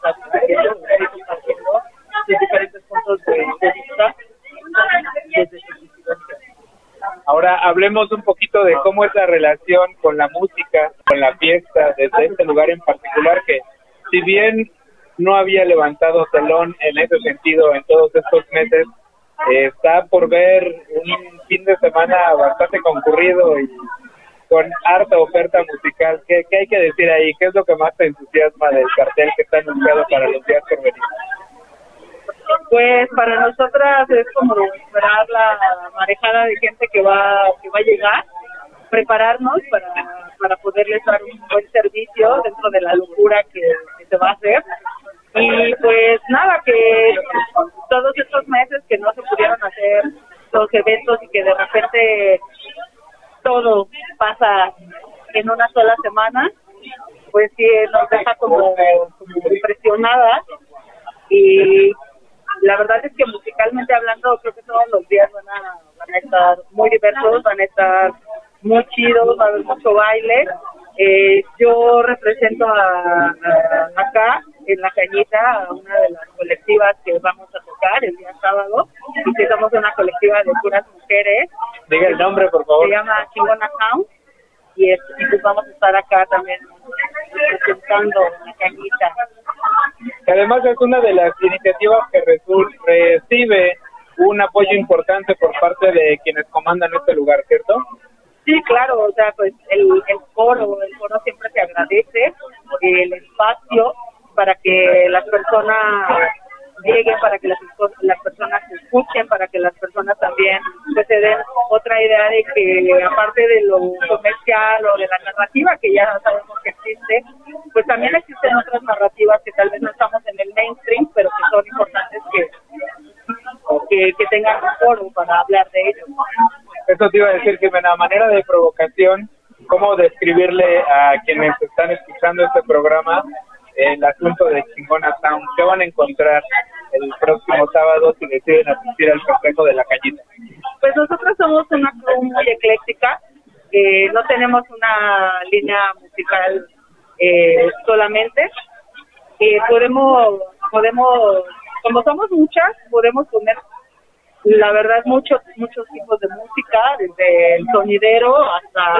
Speaker 18: Compartiendo de diferentes puntos de, vista desde
Speaker 6: Ahora hablemos un poquito de cómo es la relación con la música, con la fiesta, desde este lugar en particular que si bien no había levantado telón en ese sentido en todos estos meses, está por ver un fin de semana bastante concurrido y con harta oferta musical. ¿Qué, ¿Qué, hay que decir ahí? ¿Qué es lo que más te entusiasma del cartel que está anunciado para los días por venir?
Speaker 18: Pues para nosotras es como esperar la marejada de gente que va que va a llegar, prepararnos para, para poderles dar un buen servicio dentro de la locura que se va a hacer. Y pues nada, que todos estos meses que no se pudieron hacer los eventos y que de repente todo pasa en una sola semana, pues sí nos deja como, como impresionadas y la verdad es que musicalmente hablando creo que todos los días van a, van a estar muy diversos, van a estar muy chidos, va a haber mucho baile. Eh, yo represento a- acá en la cañita a una de las colectivas que vamos a tocar el día sábado y que somos una colectiva de puras mujeres.
Speaker 6: Diga el nombre, por favor.
Speaker 18: Se llama Chingona Sound y, es- y pues vamos a estar acá también representando la cañita.
Speaker 6: Que además es una de las iniciativas que recibe un apoyo importante por parte de quienes comandan este lugar, ¿cierto?
Speaker 18: Sí, claro, o sea, pues el, el foro, el foro siempre se agradece, el espacio para que las personas lleguen, para que las, las personas escuchen, para que las personas también pues, se den otra idea de que aparte de lo comercial o de la narrativa que ya sabemos que existe, pues también existen otras narrativas que tal vez no estamos en el mainstream, pero que son importantes que, que, tengan un foro para hablar de ellos.
Speaker 6: Eso te iba a decir, que a manera de provocación, ¿cómo describirle a quienes están escuchando este programa el asunto de Chingona Town? ¿Qué van a encontrar el próximo sábado si deciden asistir al festejo de la cañita?
Speaker 18: Pues nosotros somos una crew muy ecléctica, no tenemos una línea musical eh, solamente. Eh, podemos, podemos, como somos muchas, podemos poner, la verdad, muchos, muchos tipos de música, desde el sonidero hasta,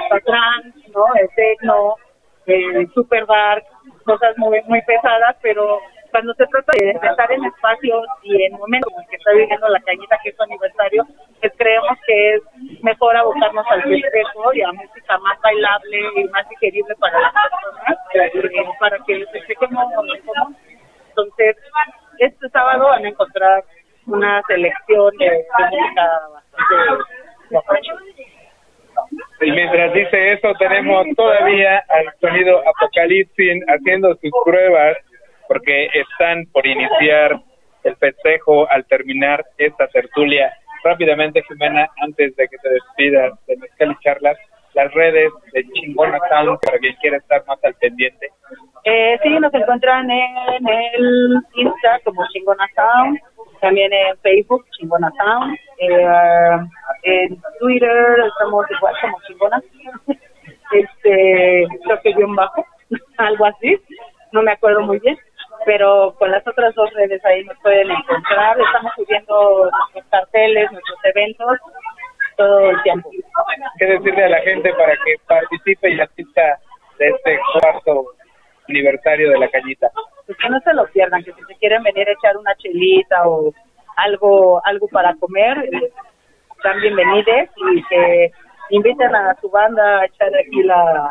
Speaker 18: hasta trance, ¿no? El techno, el super dark, cosas muy, muy pesadas, pero cuando se trata de estar en espacios y en momentos en que está viviendo la cañita, que es su aniversario, pues creemos que es mejor abocarnos al festejo y a música más bailable y más digerible para las personas, eh, para que se como Entonces, este sábado van a encontrar una selección de, de música bastante.
Speaker 6: Y mientras dice eso, tenemos todavía al sonido Apocalipsis haciendo sus pruebas porque están por iniciar el festejo al terminar esta tertulia. Rápidamente, Jimena, antes de que te despidas de Mezcal y Charlas, las redes de Chingona Sound para quien quiera estar más al pendiente.
Speaker 18: Eh, sí, nos encuentran en el Insta como Chingona Sound, también en Facebook Chingona Sound, eh, en Twitter estamos igual como Chingona, este, creo que guion bajo, algo así, no me acuerdo muy bien, pero con las otras dos redes ahí nos pueden encontrar, estamos subiendo nuestros carteles, nuestros eventos, todo el tiempo.
Speaker 6: ¿Qué decirle a la gente para que participe y asista de este cuarto aniversario de la cañita?
Speaker 18: Pues que no se lo pierdan, que si se quieren venir a echar una chelita o algo algo para comer, están bienvenidos y que inviten a su banda a echar aquí la,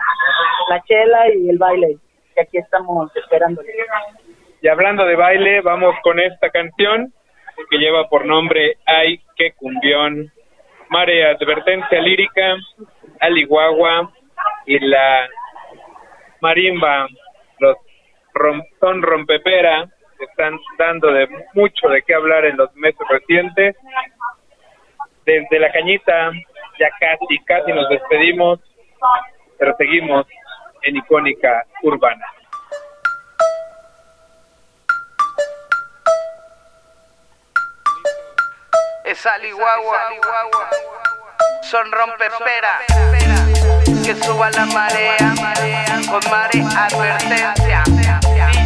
Speaker 18: la chela y el baile, que aquí estamos esperando.
Speaker 6: Y hablando de baile, vamos con esta canción que lleva por nombre Ay, qué cumbión. Mare Advertencia Lírica, Aliguagua y la Marimba, son rompepera, están dando de mucho de qué hablar en los meses recientes. Desde la cañita, ya casi, casi nos despedimos, pero seguimos en icónica urbana.
Speaker 19: es Aliguagua, son rompepera, que suba la marea, con mare advertencia,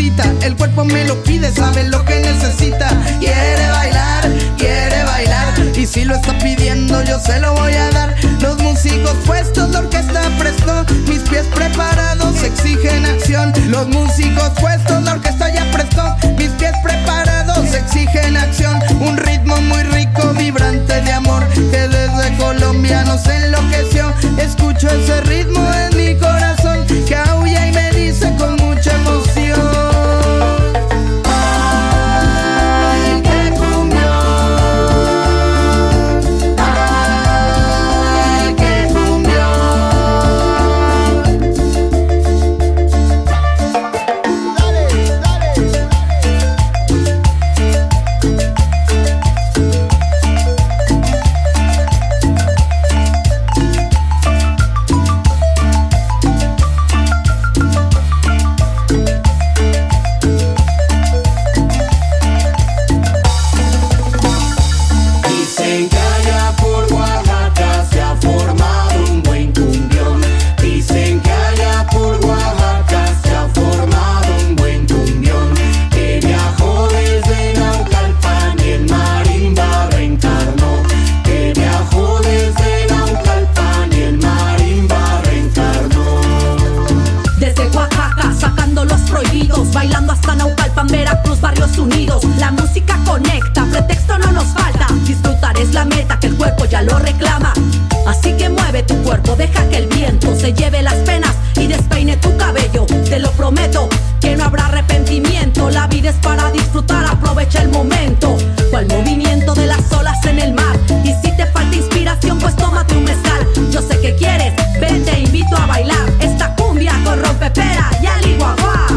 Speaker 20: El
Speaker 13: cuerpo me lo pide, sabe lo que necesita. Quiere bailar, quiere bailar. Y si lo está pidiendo, yo se lo voy a dar. Los músicos puestos, la orquesta prestó. Mis pies preparados exigen acción. Los músicos puestos, la orquesta ya prestó. Mis pies preparados exigen acción. Un ritmo muy rico, vibrante de amor. Que desde Colombia nos enloqueció. Escucho ese ritmo en mi corazón. espera y
Speaker 11: al
Speaker 6: igual.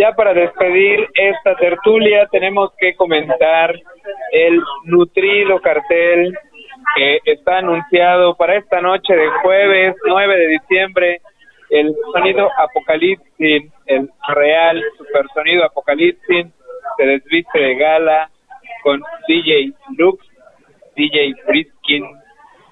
Speaker 6: Ya para despedir esta tertulia tenemos que comentar el nutrido cartel que está anunciado para esta noche de jueves 9 de diciembre. El sonido Apocalipsis, el real super sonido Apocalipsis, se desviste de gala con DJ Lux, DJ Friskin.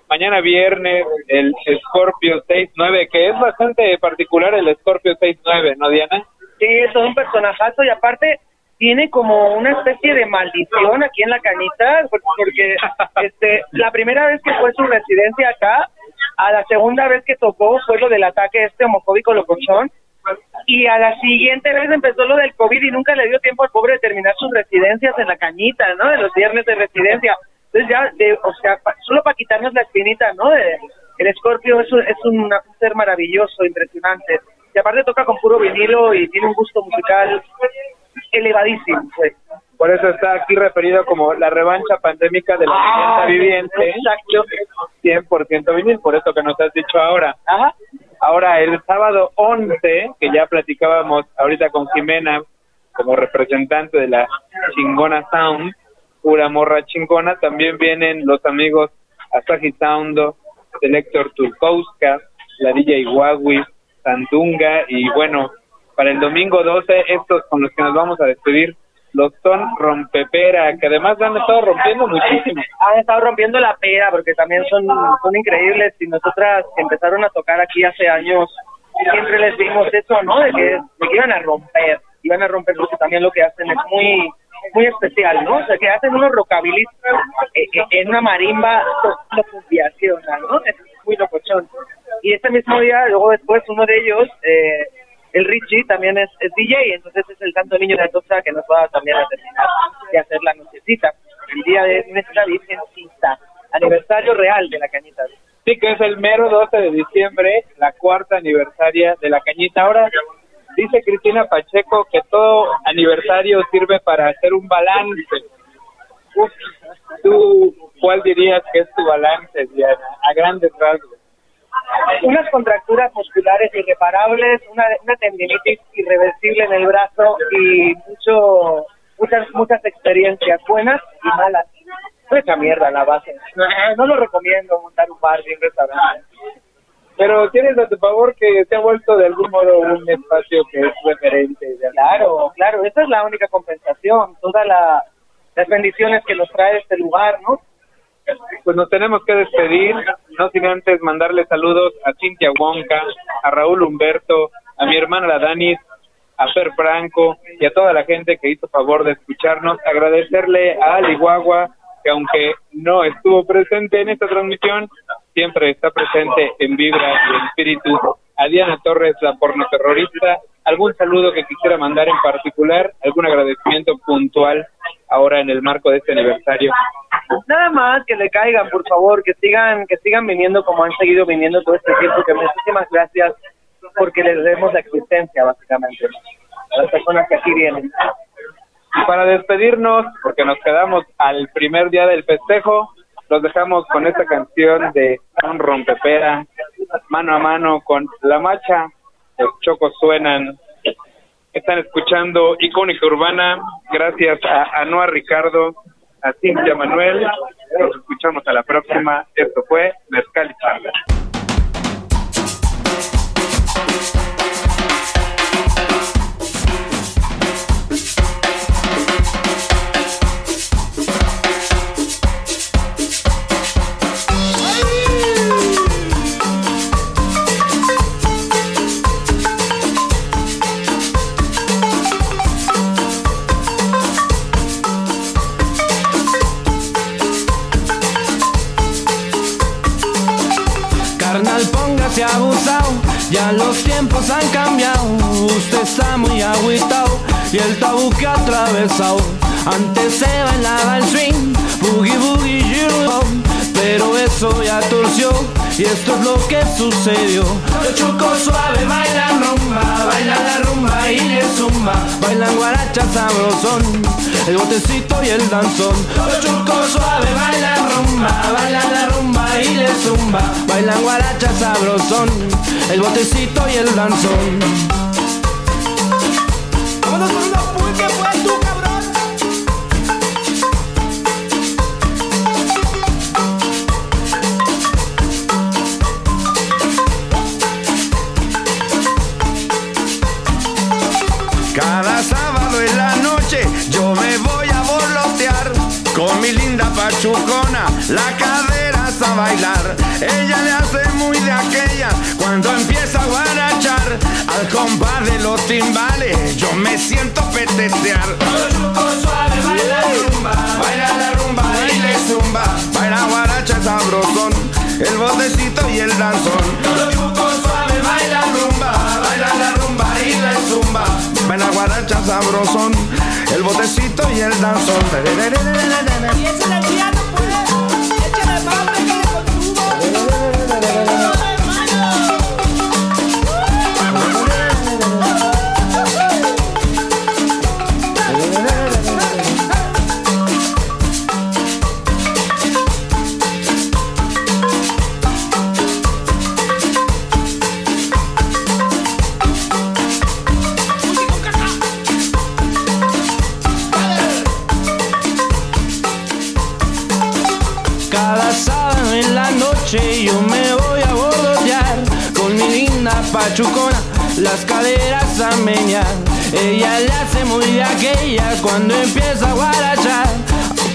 Speaker 6: Mañana viernes el Scorpio 69, que es bastante particular el Scorpio 69, ¿no, Diana?
Speaker 7: Sí, es un personajazo y aparte tiene como una especie de maldición aquí en la canita, por- porque este la primera vez que fue su residencia acá, a la segunda vez que tocó fue lo del ataque este homofóbico locochón, y a la siguiente vez empezó lo del COVID y nunca le dio tiempo al pobre de terminar sus residencias en la cañita, ¿no? De los viernes de residencia. Entonces ya, de, o sea, pa- solo para quitarnos la espinita, ¿no? De- el Scorpio es, un, es un ser maravilloso, impresionante. Aparte toca con puro vinilo y tiene un gusto musical elevadísimo, pues.
Speaker 6: Por eso está aquí referido como la revancha pandémica de la
Speaker 7: Ah,
Speaker 6: viviente.
Speaker 7: exacto.
Speaker 6: 100% vinil, por eso que nos has dicho ahora.
Speaker 7: Ajá.
Speaker 6: Ahora, el sábado 11, que ya platicábamos ahorita con Jimena como representante de la Chingona Sound, pura morra chingona, también vienen los amigos Asahi Soundo, Selector Turkowska, la DJ Huawei, Sandunga y bueno, para el domingo 12, estos con los que nos vamos a despedir, los son Rompepera, que además han estado rompiendo muchísimo.
Speaker 7: Han estado rompiendo la pera porque también son, son increíbles y nosotras empezaron a tocar aquí hace años siempre les dimos eso, ¿no? De que, de iban a romper, iban a romper porque también lo que hacen es muy muy especial, ¿no? O sea, que hacen unos rockabilly eh, eh, en una marimba lo, lo cumbiaciona, ¿no? Y ese mismo día, luego después, uno de ellos, eh, el Richie, también es, DJ, entonces es el santo niño de Atocha que nos va también a terminar hacer la nochecita. El día de nuestra virgencita, aniversario real de la cañita.
Speaker 6: Sí, que es el mero 12 de diciembre, la cuarta aniversaria de la cañita. Ahora, dice Cristina Pacheco que todo aniversario sirve para hacer un balance. Uf, ¿Tú cuál dirías que es tu balance, Diana? A grandes rasgos.
Speaker 7: Unas contracturas musculares irreparables, una, una tendinitis irreversible en el brazo y mucho muchas muchas experiencias buenas y malas. Mucha mierda la base. No, no lo recomiendo montar un bar ni un restaurante.
Speaker 6: Pero tienes a tu favor que se ha vuelto de algún modo un espacio que es referente.
Speaker 7: Claro, claro, esa es la única compensación, todas la- las bendiciones que nos trae este lugar, ¿no?
Speaker 6: Pues nos tenemos que despedir, no sin antes mandarle saludos a Cintia Wonka, a Raúl Humberto, a mi hermana la Danis, a Fer Franco y a toda la gente que hizo favor de escucharnos. Agradecerle a Ali Guagua, que aunque no estuvo presente en esta transmisión, siempre está presente en Vibra y en Espíritu. A Diana Torres, la pornoterrorista, algún saludo que quisiera mandar en particular, algún agradecimiento puntual ahora en el marco de este aniversario.
Speaker 7: Nada más que le caigan, por favor, que sigan, que sigan viniendo como han seguido viniendo todo este tiempo, que muchísimas gracias porque les demos la existencia, básicamente, a las personas que aquí vienen.
Speaker 6: Y para despedirnos, porque nos quedamos al primer día del festejo, los dejamos con esta canción de un rompepera, mano a mano con La Macha, los chocos suenan. Están escuchando Icónica Urbana, gracias a Anoa Ricardo, a Cintia Manuel. Nos escuchamos a la próxima. Esto fue Mezcal y Charla.
Speaker 21: Los tiempos han cambiado. Usted está muy agüitado y el tabú que ha atravesado. Antes se bailaba el swing, boogie boogie you, pero eso ya torció y esto es lo que sucedió. Los chucos suave bailan rumba, bailan la rumba y le zumba, bailan guaracha sabrosón, el botecito y el danzón. Los chucos suave bailan rumba, bailan la rumba y le zumba, bailan guaracha sabrosón, el botecito y el danzón. Vámonos con una pulque, pues tú,
Speaker 22: la cadera a bailar. Ella le hace muy de aquella cuando empieza a guarachar al compás de los timbales. Yo me siento petetear.
Speaker 21: suave, baila la rumba,
Speaker 22: baila la rumba le zumba, baila guaracha sabrosón, el botecito y el danzón.
Speaker 21: Suave, baila
Speaker 22: rumba, baila la rumba le zumba, baila guaracha sabrosón, el botecito y el danzón.
Speaker 21: Las caderas a. Ella le hace muy de aquellas cuando empieza a guarachar.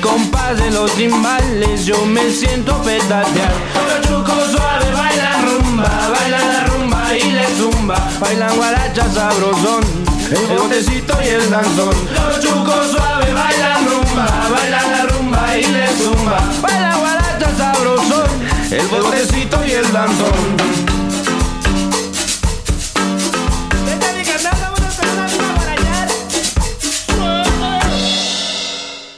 Speaker 21: Compás de los timbales yo me siento petatear. Los chucos suave bailan rumba, bailan la rumba y le zumba, bailan guaracha sabrosón. El botecito y el danzón. Los chucos suave bailan rumba, bailan la rumba y le zumba, bailan guaracha sabrosón. El botecito y el danzón.